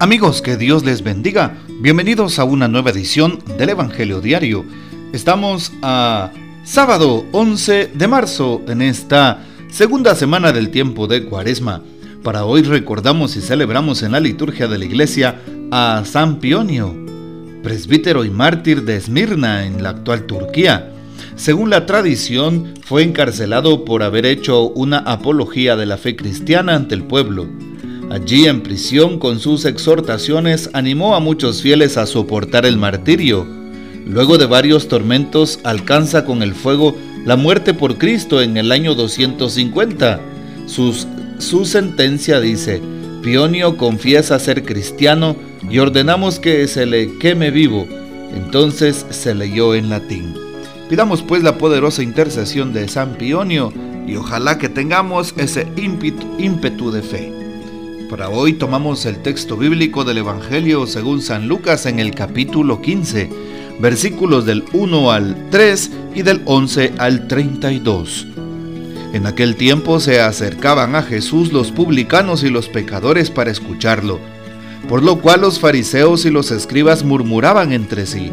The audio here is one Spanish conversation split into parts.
Amigos, que Dios les bendiga. Bienvenidos a una nueva edición del Evangelio Diario. Estamos a sábado 11 de marzo en esta segunda semana del tiempo de Cuaresma. Para hoy recordamos y celebramos en la liturgia de la iglesia a San Pionio, presbítero y mártir de Esmirna en la actual Turquía. Según la tradición, fue encarcelado por haber hecho una apología de la fe cristiana ante el pueblo. Allí en prisión con sus exhortaciones animó a muchos fieles a soportar el martirio. Luego de varios tormentos alcanza con el fuego la muerte por Cristo en el año 250. su sentencia dice, Pionio confiesa ser cristiano y ordenamos que se le queme vivo. Entonces se leyó en latín. Pidamos pues la poderosa intercesión de San Pionio y ojalá que tengamos ese ímpetu de fe. Para hoy tomamos el texto bíblico del Evangelio según San Lucas en el capítulo 15, versículos del 1 al 3 y del 11 al 32. En aquel tiempo se acercaban a Jesús los publicanos y los pecadores para escucharlo, por lo cual los fariseos y los escribas murmuraban entre sí.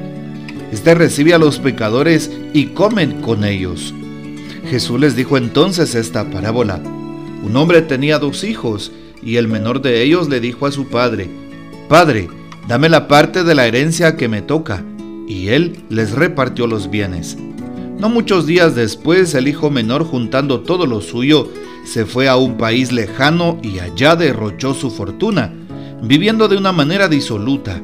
Este recibe a los pecadores y comen con ellos. Jesús les dijo entonces esta parábola. Un hombre tenía dos hijos, y el menor de ellos le dijo a su padre, Padre, dame la parte de la herencia que me toca. Y él les repartió los bienes. No muchos días después, el hijo menor, juntando todo lo suyo, se fue a un país lejano y allá derrochó su fortuna, viviendo de una manera disoluta.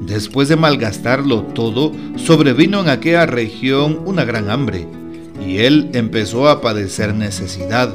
Después de malgastarlo todo, sobrevino en aquella región una gran hambre, y él empezó a padecer necesidad.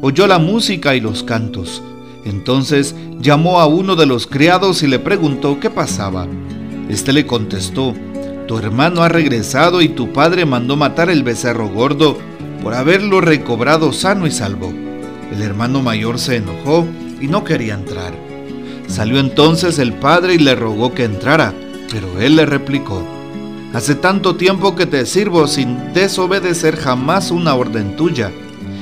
oyó la música y los cantos. Entonces llamó a uno de los criados y le preguntó qué pasaba. Este le contestó, tu hermano ha regresado y tu padre mandó matar el becerro gordo por haberlo recobrado sano y salvo. El hermano mayor se enojó y no quería entrar. Salió entonces el padre y le rogó que entrara, pero él le replicó, Hace tanto tiempo que te sirvo sin desobedecer jamás una orden tuya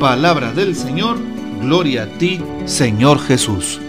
Palabra del Señor, gloria a ti, Señor Jesús.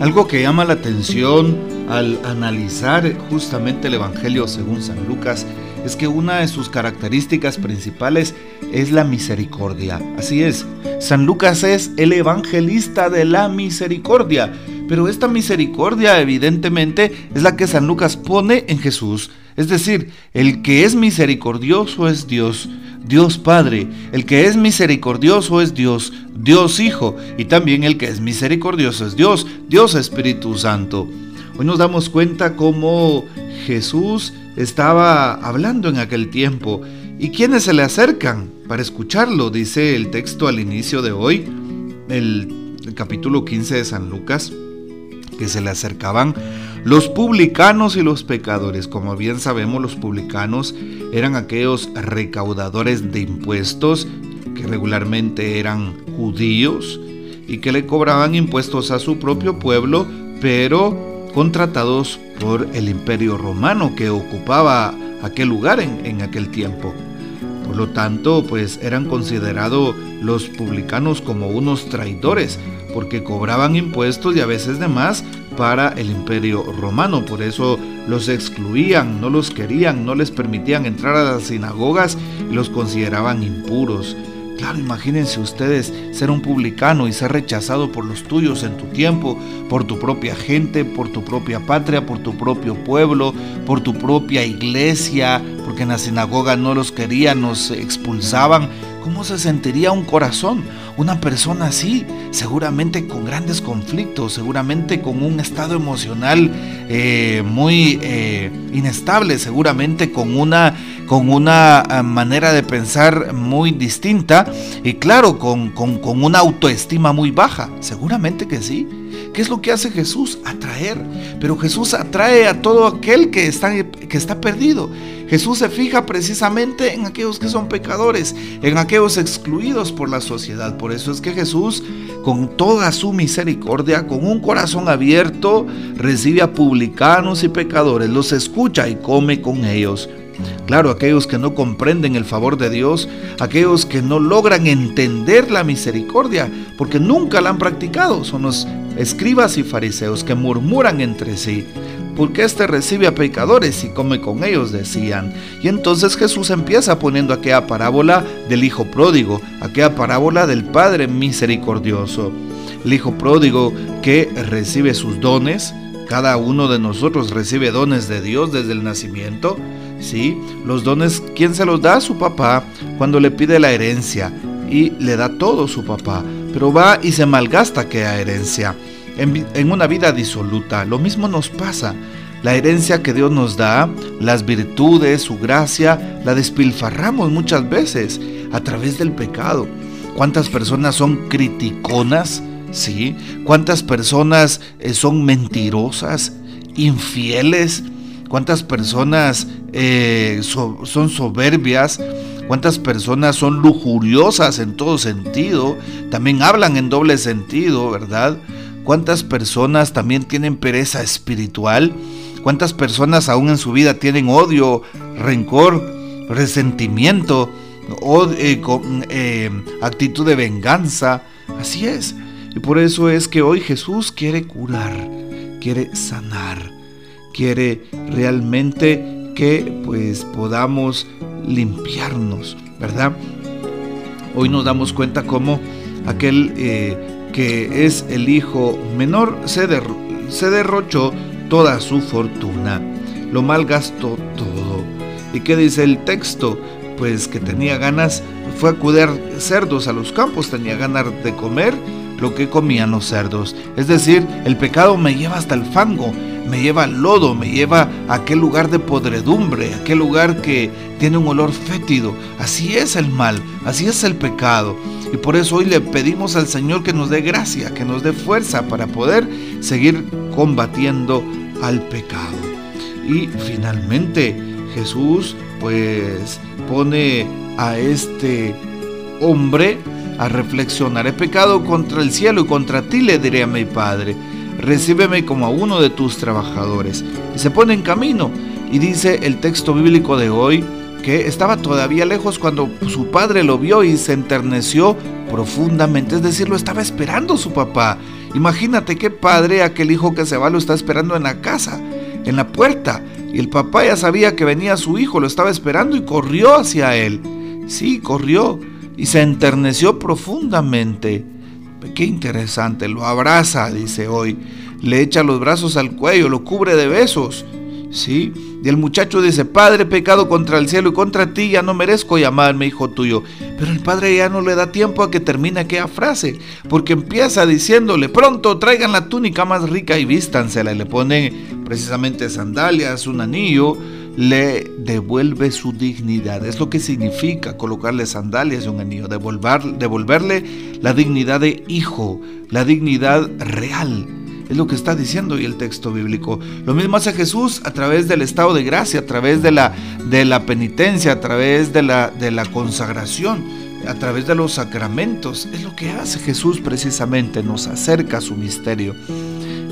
Algo que llama la atención al analizar justamente el Evangelio según San Lucas es que una de sus características principales es la misericordia. Así es, San Lucas es el evangelista de la misericordia, pero esta misericordia evidentemente es la que San Lucas pone en Jesús. Es decir, el que es misericordioso es Dios. Dios Padre, el que es misericordioso es Dios, Dios Hijo, y también el que es misericordioso es Dios, Dios Espíritu Santo. Hoy nos damos cuenta cómo Jesús estaba hablando en aquel tiempo. ¿Y quiénes se le acercan para escucharlo? Dice el texto al inicio de hoy, el, el capítulo 15 de San Lucas, que se le acercaban los publicanos y los pecadores. Como bien sabemos, los publicanos eran aquellos recaudadores de impuestos que regularmente eran judíos y que le cobraban impuestos a su propio pueblo, pero contratados por el imperio romano que ocupaba aquel lugar en, aquel tiempo. Por lo tanto, pues eran considerados los publicanos como unos traidores, porque cobraban impuestos y a veces de más para el imperio romano. Por eso los excluían, no los querían, no les permitían entrar a las sinagogas y los consideraban impuros. Claro, imagínense ustedes ser un publicano y ser rechazado por los tuyos en tu tiempo, por tu propia gente, por tu propia patria, por tu propio pueblo, por tu propia iglesia, porque en la sinagoga no los querían, nos expulsaban. ¿Cómo se sentiría un corazón? Una persona así, seguramente con grandes conflictos, seguramente con un estado emocional eh, muy eh, inestable, seguramente con una, con una eh, manera de pensar muy distinta y claro, con, con, con una autoestima muy baja, seguramente que sí. ¿Qué es lo que hace Jesús? Atraer. Pero Jesús atrae a todo aquel que está, que está perdido. Jesús se fija precisamente en aquellos que son pecadores, en aquellos excluidos por la sociedad. Por eso es que Jesús, con toda su misericordia, con un corazón abierto, recibe a publicanos y pecadores, los escucha y come con ellos. Claro, aquellos que no comprenden el favor de Dios, aquellos que no logran entender la misericordia, porque nunca la han practicado, son los escribas y fariseos que murmuran entre sí porque éste recibe a pecadores y come con ellos, decían. Y entonces Jesús empieza poniendo aquella parábola del Hijo pródigo, aquella parábola del Padre misericordioso. El Hijo pródigo que recibe sus dones, cada uno de nosotros recibe dones de Dios desde el nacimiento. Sí, los dones, ¿quién se los da? Su papá, cuando le pide la herencia y le da todo su papá, pero va y se malgasta aquella herencia en, una vida disoluta. Lo mismo nos pasa. La herencia que Dios nos da, las virtudes, su gracia, la despilfarramos muchas veces a través del pecado. ¿Cuántas personas son criticonas? ¿Sí? ¿Cuántas personas eh, son mentirosas, infieles? ¿Cuántas personas eh, son soberbias? ¿Cuántas personas son lujuriosas en todo sentido? También hablan en doble sentido, ¿verdad? ¿Cuántas personas también tienen pereza espiritual? ¿Cuántas personas aún en su vida tienen odio, rencor, resentimiento, o, eh, eh, actitud de venganza? Así es. Y por eso es que hoy Jesús quiere curar, quiere sanar, quiere realmente que pues podamos limpiarnos, ¿verdad? Hoy nos damos cuenta cómo aquel eh, que es el hijo menor, se, se derrochó toda su fortuna, lo malgastó todo. ¿Y qué dice el texto? Pues que tenía ganas, fue a cerdos a los campos, tenía ganas de comer lo que comían los cerdos. Es decir, el pecado me lleva hasta el fango, me lleva al lodo, me lleva a aquel lugar de podredumbre, aquel lugar que tiene un olor fétido. Así es el mal, así es el pecado. Y por eso hoy le pedimos al Señor que nos dé gracia, que nos dé fuerza para poder seguir combatiendo al pecado. Y finalmente Jesús pues pone a este hombre a reflexionar. He pecado contra el cielo y contra ti, le diré a mi Padre. Recíbeme como a uno de tus trabajadores. Y se pone en camino. Y dice el texto bíblico de hoy que estaba todavía lejos cuando su padre lo vio y se enterneció profundamente. Es decir, lo estaba esperando su papá. Imagínate qué padre aquel hijo que se va lo está esperando en la casa, en la puerta. Y el papá ya sabía que venía su hijo, lo estaba esperando y corrió hacia él. Sí, corrió y se enterneció profundamente. Qué interesante, lo abraza, dice hoy, le echa los brazos al cuello, lo cubre de besos. Sí, y el muchacho dice, Padre, pecado contra el cielo y contra ti, ya no merezco llamarme hijo tuyo. Pero el padre ya no le da tiempo a que termine aquella frase, porque empieza diciéndole, pronto traigan la túnica más rica y vístansela. Y le ponen precisamente sandalias, un anillo, le devuelve su dignidad. Es lo que significa colocarle sandalias y un anillo, devolverle la dignidad de hijo, la dignidad real. Es lo que está diciendo hoy el texto bíblico. Lo mismo hace Jesús a través del estado de gracia, a través de la, de la penitencia, a través de la, de la consagración, a través de los sacramentos. Es lo que hace Jesús precisamente, nos acerca a su misterio.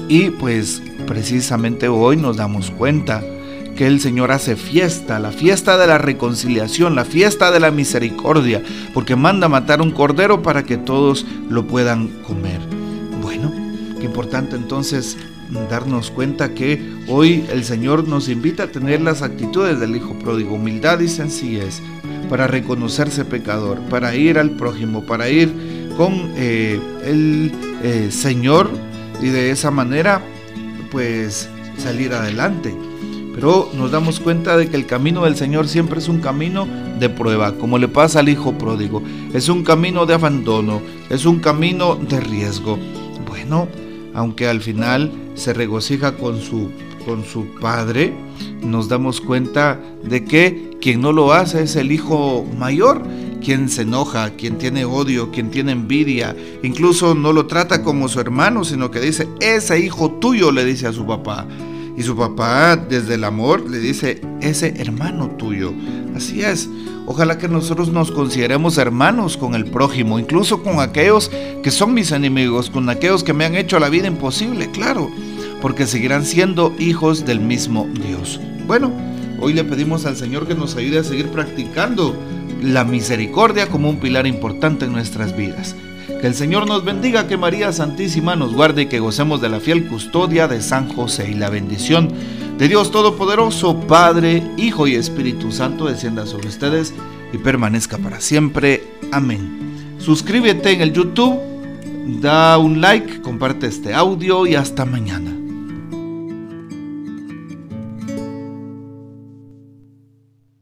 Y pues precisamente hoy nos damos cuenta que el Señor hace fiesta, la fiesta de la reconciliación, la fiesta de la misericordia, porque manda matar un cordero para que todos lo puedan comer. Bueno, qué importante entonces darnos cuenta que hoy el Señor nos invita a tener las actitudes del Hijo Pródigo, humildad y sencillez, para reconocerse pecador, para ir al prójimo, para ir con eh, el eh, Señor y de esa manera pues salir adelante. Pero nos damos cuenta de que el camino del Señor siempre es un camino de prueba, como le pasa al hijo pródigo. Es un camino de abandono, es un camino de riesgo. Bueno, aunque al final se regocija con su, con su padre, nos damos cuenta de que quien no lo hace es el hijo mayor, quien se enoja, quien tiene odio, quien tiene envidia, incluso no lo trata como su hermano, sino que dice, ese hijo tuyo le dice a su papá. Y su papá, desde el amor, le dice, ese hermano tuyo. Así es. Ojalá que nosotros nos consideremos hermanos con el prójimo, incluso con aquellos que son mis enemigos, con aquellos que me han hecho la vida imposible, claro, porque seguirán siendo hijos del mismo Dios. Bueno, hoy le pedimos al Señor que nos ayude a seguir practicando la misericordia como un pilar importante en nuestras vidas. Que el Señor nos bendiga, que María Santísima nos guarde y que gocemos de la fiel custodia de San José y la bendición de Dios Todopoderoso, Padre, Hijo y Espíritu Santo descienda sobre ustedes y permanezca para siempre. Amén. Suscríbete en el YouTube, da un like, comparte este audio y hasta mañana.